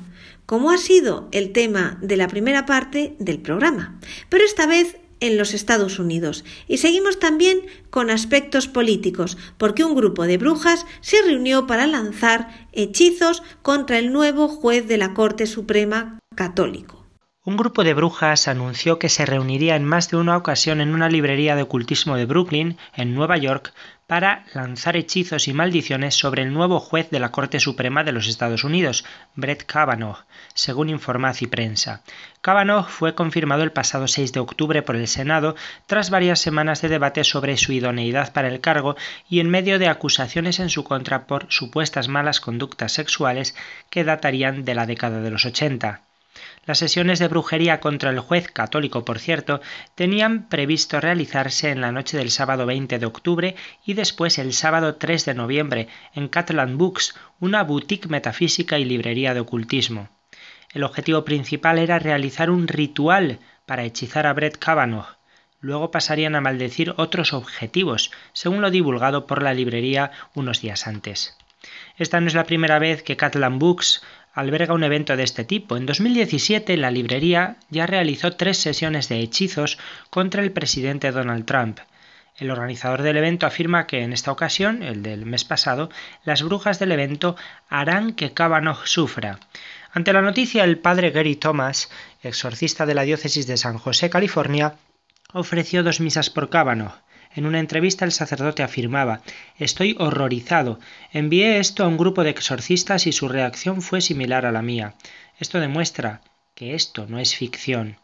como ha sido el tema de la primera parte del programa, pero esta vez en los Estados Unidos. Y seguimos también con aspectos políticos, porque un grupo de brujas se reunió para lanzar hechizos contra el nuevo juez de la Corte Suprema católico. Un grupo de brujas anunció que se reuniría en más de una ocasión en una librería de ocultismo de Brooklyn, en Nueva York, para lanzar hechizos y maldiciones sobre el nuevo juez de la Corte Suprema de los Estados Unidos, Brett Kavanaugh, según informa Prensa. Kavanaugh fue confirmado el pasado 6 de octubre por el Senado tras varias semanas de debate sobre su idoneidad para el cargo y en medio de acusaciones en su contra por supuestas malas conductas sexuales que datarían de la década de los 80. Las sesiones de brujería contra el juez católico, por cierto, tenían previsto realizarse en la noche del sábado 20 de octubre y después el sábado 3 de noviembre en Catalan Books, una boutique metafísica y librería de ocultismo. El objetivo principal era realizar un ritual para hechizar a Brett Kavanaugh. Luego pasarían a maldecir otros objetivos, según lo divulgado por la librería unos días antes. Esta no es la primera vez que Catalan Books alberga un evento de este tipo. En 2017 la librería ya realizó tres sesiones de hechizos contra el presidente Donald Trump. El organizador del evento afirma que en esta ocasión, el del mes pasado, las brujas del evento harán que Kavanaugh sufra. Ante la noticia, el padre Gary Thomas, exorcista de la diócesis de San José, California, ofreció dos misas por Kavanaugh. En una entrevista el sacerdote afirmaba Estoy horrorizado. Envié esto a un grupo de exorcistas y su reacción fue similar a la mía. Esto demuestra que esto no es ficción.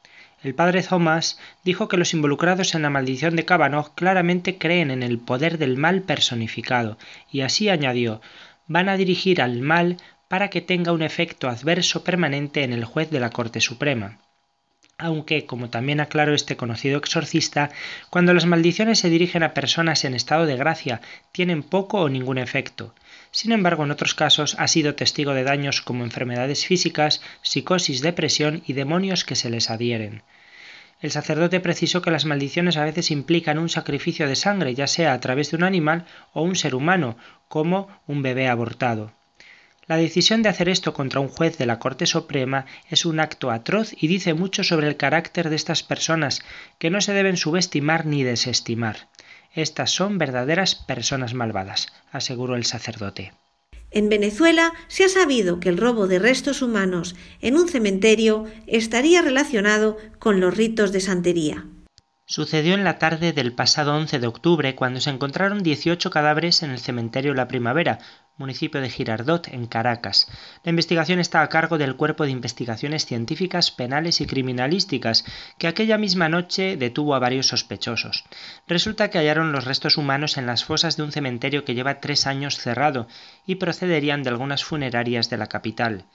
El padre Thomas dijo que los involucrados en la maldición de Kavanaugh claramente creen en el poder del mal personificado, y así añadió van a dirigir al mal para que tenga un efecto adverso permanente en el juez de la Corte Suprema aunque, como también aclaró este conocido exorcista, cuando las maldiciones se dirigen a personas en estado de gracia tienen poco o ningún efecto. Sin embargo, en otros casos ha sido testigo de daños como enfermedades físicas, psicosis, depresión y demonios que se les adhieren. El sacerdote precisó que las maldiciones a veces implican un sacrificio de sangre, ya sea a través de un animal o un ser humano, como un bebé abortado. La decisión de hacer esto contra un juez de la Corte Suprema es un acto atroz y dice mucho sobre el carácter de estas personas, que no se deben subestimar ni desestimar. Estas son verdaderas personas malvadas, aseguró el sacerdote. En Venezuela se ha sabido que el robo de restos humanos en un cementerio estaría relacionado con los ritos de santería. Sucedió en la tarde del pasado 11 de octubre cuando se encontraron 18 cadáveres en el cementerio La Primavera, municipio de Girardot, en Caracas. La investigación está a cargo del Cuerpo de Investigaciones Científicas, Penales y Criminalísticas, que aquella misma noche detuvo a varios sospechosos. Resulta que hallaron los restos humanos en las fosas de un cementerio que lleva tres años cerrado y procederían de algunas funerarias de la capital.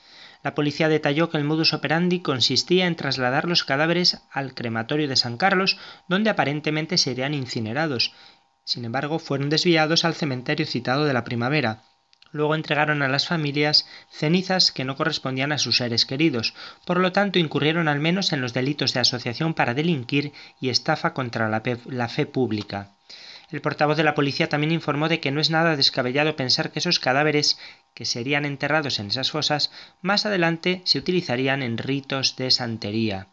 La policía detalló que el modus operandi consistía en trasladar los cadáveres al crematorio de San Carlos, donde aparentemente serían incinerados. Sin embargo, fueron desviados al cementerio citado de la primavera. Luego entregaron a las familias cenizas que no correspondían a sus seres queridos, por lo tanto incurrieron al menos en los delitos de asociación para delinquir y estafa contra la, la fe pública. El portavoz de la policía también informó de que no es nada descabellado pensar que esos cadáveres que serían enterrados en esas fosas más adelante se utilizarían en ritos de santería.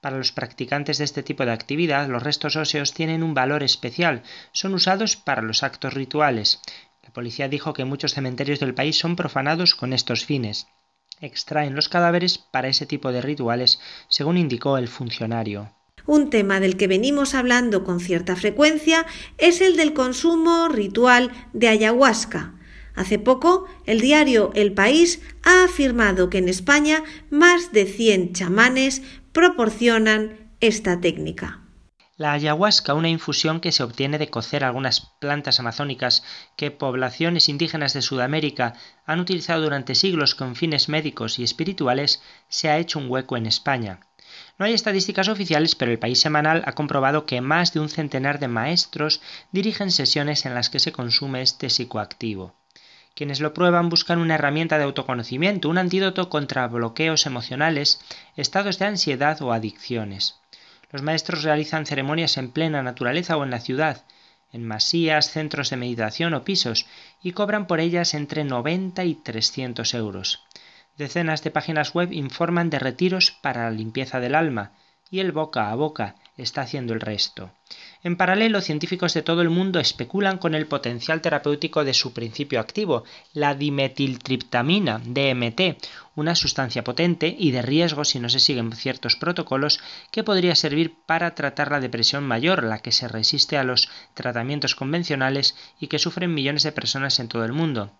Para los practicantes de este tipo de actividad, los restos óseos tienen un valor especial, son usados para los actos rituales. La policía dijo que muchos cementerios del país son profanados con estos fines. Extraen los cadáveres para ese tipo de rituales, según indicó el funcionario. Un tema del que venimos hablando con cierta frecuencia es el del consumo ritual de ayahuasca. Hace poco, el diario El País ha afirmado que en España más de 100 chamanes proporcionan esta técnica. La ayahuasca, una infusión que se obtiene de cocer algunas plantas amazónicas que poblaciones indígenas de Sudamérica han utilizado durante siglos con fines médicos y espirituales, se ha hecho un hueco en España. No hay estadísticas oficiales, pero el país semanal ha comprobado que más de un centenar de maestros dirigen sesiones en las que se consume este psicoactivo. Quienes lo prueban buscan una herramienta de autoconocimiento, un antídoto contra bloqueos emocionales, estados de ansiedad o adicciones. Los maestros realizan ceremonias en plena naturaleza o en la ciudad, en masías, centros de meditación o pisos, y cobran por ellas entre 90 y 300 euros. Decenas de páginas web informan de retiros para la limpieza del alma, y el boca a boca está haciendo el resto. En paralelo, científicos de todo el mundo especulan con el potencial terapéutico de su principio activo, la dimetiltriptamina, DMT, una sustancia potente y de riesgo si no se siguen ciertos protocolos que podría servir para tratar la depresión mayor, la que se resiste a los tratamientos convencionales y que sufren millones de personas en todo el mundo.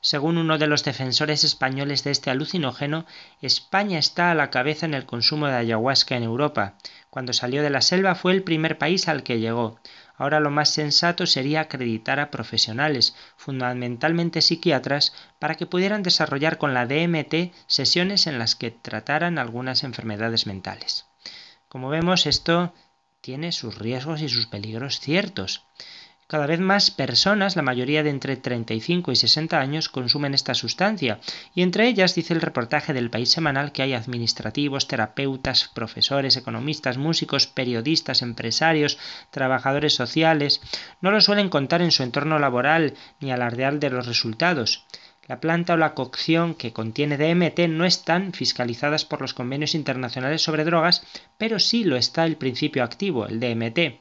Según uno de los defensores españoles de este alucinógeno, España está a la cabeza en el consumo de ayahuasca en Europa. Cuando salió de la selva fue el primer país al que llegó. Ahora lo más sensato sería acreditar a profesionales, fundamentalmente psiquiatras, para que pudieran desarrollar con la DMT sesiones en las que trataran algunas enfermedades mentales. Como vemos, esto tiene sus riesgos y sus peligros ciertos. Cada vez más personas, la mayoría de entre 35 y 60 años, consumen esta sustancia, y entre ellas dice el reportaje del País Semanal que hay administrativos, terapeutas, profesores, economistas, músicos, periodistas, empresarios, trabajadores sociales. No lo suelen contar en su entorno laboral ni alardear de los resultados. La planta o la cocción que contiene DMT no están fiscalizadas por los convenios internacionales sobre drogas, pero sí lo está el principio activo, el DMT.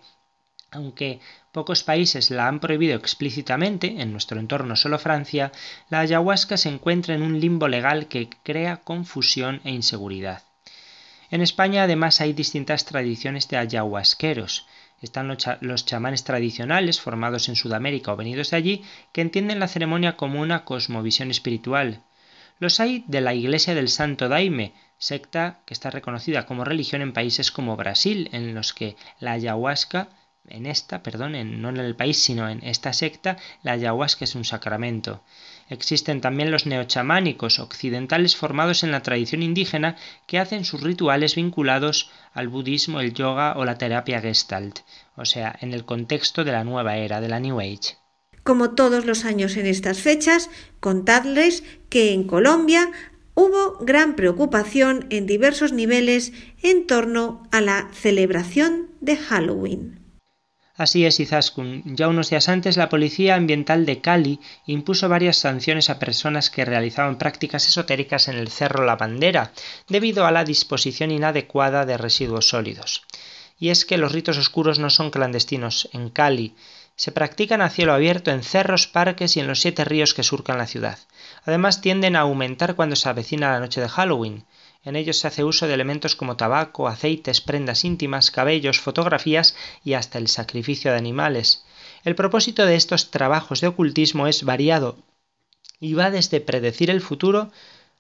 Aunque pocos países la han prohibido explícitamente, en nuestro entorno solo Francia, la ayahuasca se encuentra en un limbo legal que crea confusión e inseguridad. En España además hay distintas tradiciones de ayahuasqueros. Están los chamanes tradicionales formados en Sudamérica o venidos de allí que entienden la ceremonia como una cosmovisión espiritual. Los hay de la Iglesia del Santo Daime, secta que está reconocida como religión en países como Brasil, en los que la ayahuasca en esta, perdón, no en el país, sino en esta secta, la ayahuasca es un sacramento. Existen también los neochamánicos occidentales formados en la tradición indígena que hacen sus rituales vinculados al budismo, el yoga o la terapia gestalt, o sea, en el contexto de la nueva era, de la New Age. Como todos los años en estas fechas, contadles que en Colombia hubo gran preocupación en diversos niveles en torno a la celebración de Halloween. Así es, Izaskun. Ya unos días antes, la Policía Ambiental de Cali impuso varias sanciones a personas que realizaban prácticas esotéricas en el Cerro La Bandera, debido a la disposición inadecuada de residuos sólidos. Y es que los ritos oscuros no son clandestinos en Cali, se practican a cielo abierto en cerros, parques y en los siete ríos que surcan la ciudad. Además tienden a aumentar cuando se avecina la noche de Halloween. En ellos se hace uso de elementos como tabaco, aceites, prendas íntimas, cabellos, fotografías y hasta el sacrificio de animales. El propósito de estos trabajos de ocultismo es variado y va desde predecir el futuro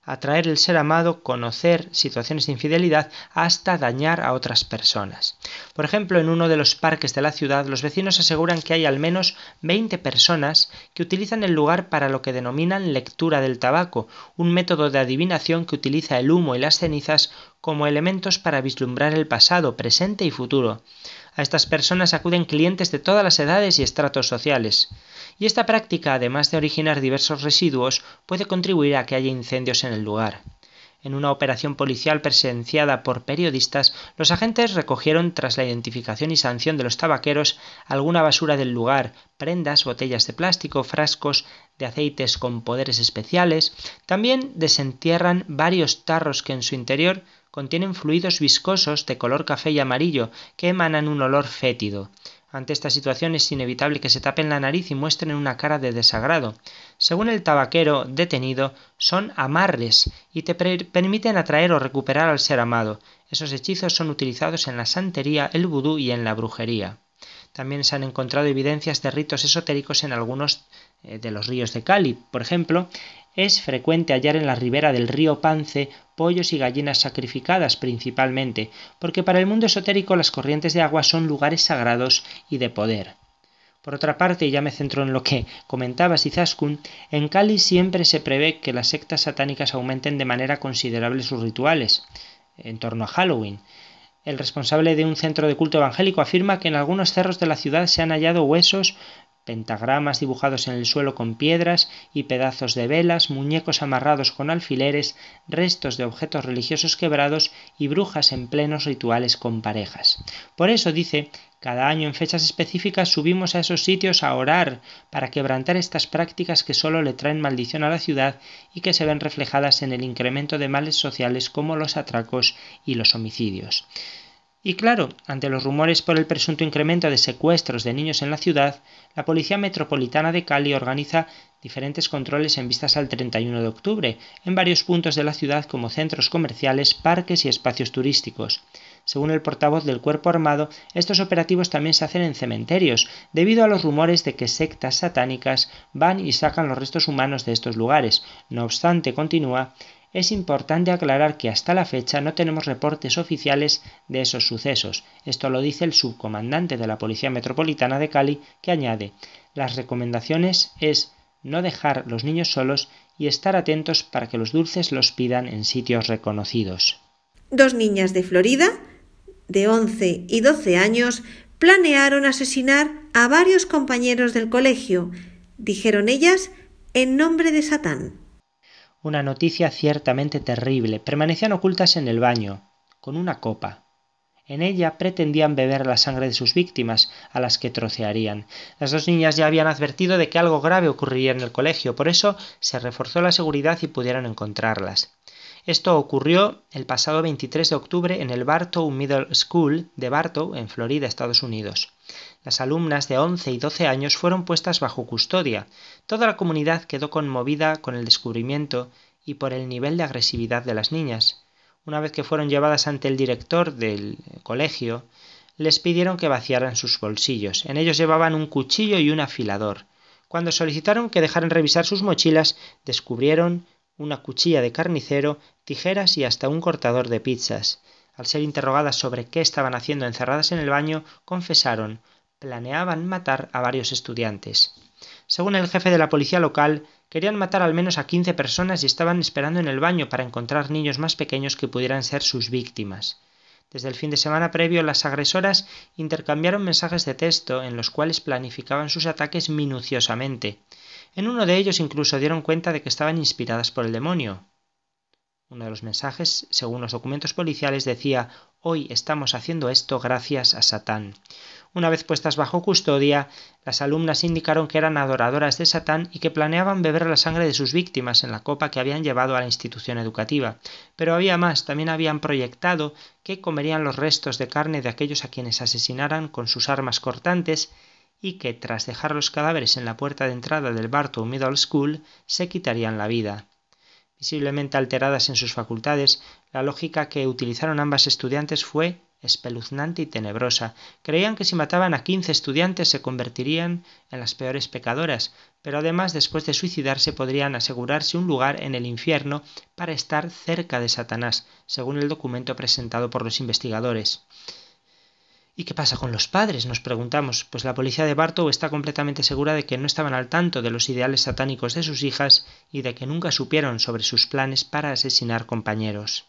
atraer el ser amado, conocer situaciones de infidelidad, hasta dañar a otras personas. Por ejemplo, en uno de los parques de la ciudad, los vecinos aseguran que hay al menos 20 personas que utilizan el lugar para lo que denominan lectura del tabaco, un método de adivinación que utiliza el humo y las cenizas como elementos para vislumbrar el pasado, presente y futuro. A estas personas acuden clientes de todas las edades y estratos sociales y esta práctica, además de originar diversos residuos, puede contribuir a que haya incendios en el lugar. En una operación policial presenciada por periodistas, los agentes recogieron, tras la identificación y sanción de los tabaqueros, alguna basura del lugar, prendas, botellas de plástico, frascos de aceites con poderes especiales. También desentierran varios tarros que en su interior contienen fluidos viscosos de color café y amarillo que emanan un olor fétido. Ante esta situación es inevitable que se tapen la nariz y muestren una cara de desagrado. Según el tabaquero detenido, son amarres y te permiten atraer o recuperar al ser amado. Esos hechizos son utilizados en la santería, el vudú y en la brujería. También se han encontrado evidencias de ritos esotéricos en algunos eh, de los ríos de Cali. Por ejemplo, es frecuente hallar en la ribera del río Pance pollos y gallinas sacrificadas principalmente, porque para el mundo esotérico las corrientes de agua son lugares sagrados y de poder. Por otra parte, y ya me centro en lo que comentaba Sizaskun, en Cali siempre se prevé que las sectas satánicas aumenten de manera considerable sus rituales en torno a Halloween. El responsable de un centro de culto evangélico afirma que en algunos cerros de la ciudad se han hallado huesos, pentagramas dibujados en el suelo con piedras y pedazos de velas, muñecos amarrados con alfileres, restos de objetos religiosos quebrados y brujas en plenos rituales con parejas. Por eso dice cada año en fechas específicas subimos a esos sitios a orar para quebrantar estas prácticas que solo le traen maldición a la ciudad y que se ven reflejadas en el incremento de males sociales como los atracos y los homicidios. Y claro, ante los rumores por el presunto incremento de secuestros de niños en la ciudad, la Policía Metropolitana de Cali organiza diferentes controles en vistas al 31 de octubre en varios puntos de la ciudad como centros comerciales, parques y espacios turísticos. Según el portavoz del cuerpo armado, estos operativos también se hacen en cementerios, debido a los rumores de que sectas satánicas van y sacan los restos humanos de estos lugares. No obstante, continúa, es importante aclarar que hasta la fecha no tenemos reportes oficiales de esos sucesos. Esto lo dice el subcomandante de la Policía Metropolitana de Cali, que añade, las recomendaciones es no dejar los niños solos y estar atentos para que los dulces los pidan en sitios reconocidos. Dos niñas de Florida de 11 y 12 años planearon asesinar a varios compañeros del colegio, dijeron ellas, en nombre de Satán. Una noticia ciertamente terrible. Permanecían ocultas en el baño, con una copa. En ella pretendían beber la sangre de sus víctimas, a las que trocearían. Las dos niñas ya habían advertido de que algo grave ocurriría en el colegio, por eso se reforzó la seguridad y pudieron encontrarlas. Esto ocurrió el pasado 23 de octubre en el Bartow Middle School de Bartow, en Florida, Estados Unidos. Las alumnas de 11 y 12 años fueron puestas bajo custodia. Toda la comunidad quedó conmovida con el descubrimiento y por el nivel de agresividad de las niñas. Una vez que fueron llevadas ante el director del colegio, les pidieron que vaciaran sus bolsillos. En ellos llevaban un cuchillo y un afilador. Cuando solicitaron que dejaran revisar sus mochilas, descubrieron una cuchilla de carnicero, tijeras y hasta un cortador de pizzas. Al ser interrogadas sobre qué estaban haciendo encerradas en el baño, confesaron planeaban matar a varios estudiantes. Según el jefe de la policía local, querían matar al menos a 15 personas y estaban esperando en el baño para encontrar niños más pequeños que pudieran ser sus víctimas. Desde el fin de semana previo, las agresoras intercambiaron mensajes de texto en los cuales planificaban sus ataques minuciosamente. En uno de ellos incluso dieron cuenta de que estaban inspiradas por el demonio. Uno de los mensajes, según los documentos policiales, decía Hoy estamos haciendo esto gracias a Satán. Una vez puestas bajo custodia, las alumnas indicaron que eran adoradoras de Satán y que planeaban beber la sangre de sus víctimas en la copa que habían llevado a la institución educativa. Pero había más, también habían proyectado que comerían los restos de carne de aquellos a quienes asesinaran con sus armas cortantes y que tras dejar los cadáveres en la puerta de entrada del Bartow Middle School se quitarían la vida. Visiblemente alteradas en sus facultades, la lógica que utilizaron ambas estudiantes fue espeluznante y tenebrosa. Creían que si mataban a quince estudiantes se convertirían en las peores pecadoras, pero además después de suicidarse podrían asegurarse un lugar en el infierno para estar cerca de Satanás, según el documento presentado por los investigadores. ¿Y qué pasa con los padres? Nos preguntamos, pues la policía de Bartow está completamente segura de que no estaban al tanto de los ideales satánicos de sus hijas y de que nunca supieron sobre sus planes para asesinar compañeros.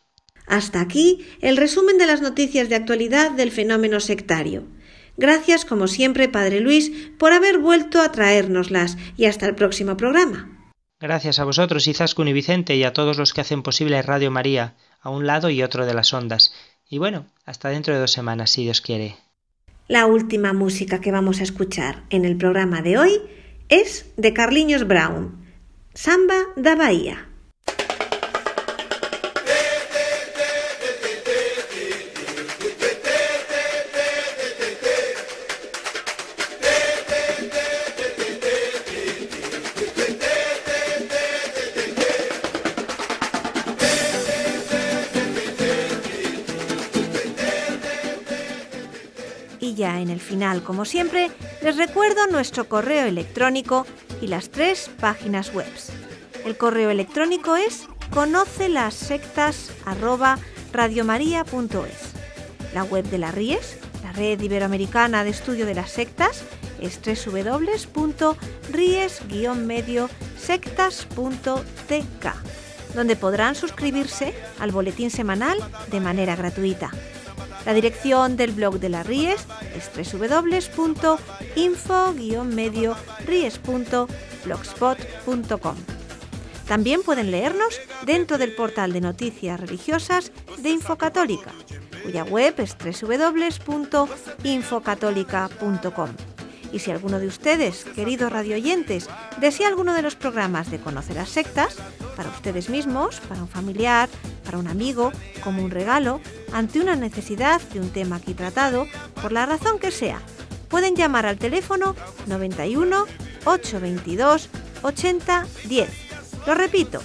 Hasta aquí el resumen de las noticias de actualidad del fenómeno sectario. Gracias, como siempre, Padre Luis, por haber vuelto a traérnoslas y hasta el próximo programa. Gracias a vosotros, Izaskun y Vicente, y a todos los que hacen posible Radio María, a un lado y otro de las ondas. Y bueno, hasta dentro de dos semanas, si Dios quiere. La última música que vamos a escuchar en el programa de hoy es de Carliños Brown, Samba da Bahía. En el final, como siempre, les recuerdo nuestro correo electrónico y las tres páginas web. El correo electrónico es conoce las sectas radiomaria.es. La web de la RIES, la Red Iberoamericana de Estudio de las Sectas, es www.ries-medio-sectas.tk, donde podrán suscribirse al boletín semanal de manera gratuita. La dirección del blog de la Ries es www.info-medio-ries.blogspot.com. También pueden leernos dentro del portal de noticias religiosas de Infocatólica, cuya web es www.infocatólica.com. Y si alguno de ustedes, queridos radioyentes, desea alguno de los programas de Conocer las Sectas, para ustedes mismos, para un familiar, para un amigo, como un regalo, ante una necesidad de un tema aquí tratado, por la razón que sea, pueden llamar al teléfono 91 822 80 10. Lo repito,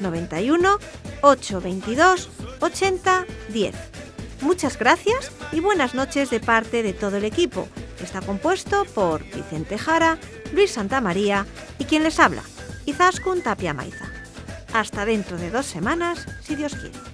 91 822 80 10. Muchas gracias y buenas noches de parte de todo el equipo. Está compuesto por Vicente Jara, Luis Santamaría y quien les habla, Izaskun Tapia Maiza. Hasta dentro de dos semanas, si Dios quiere.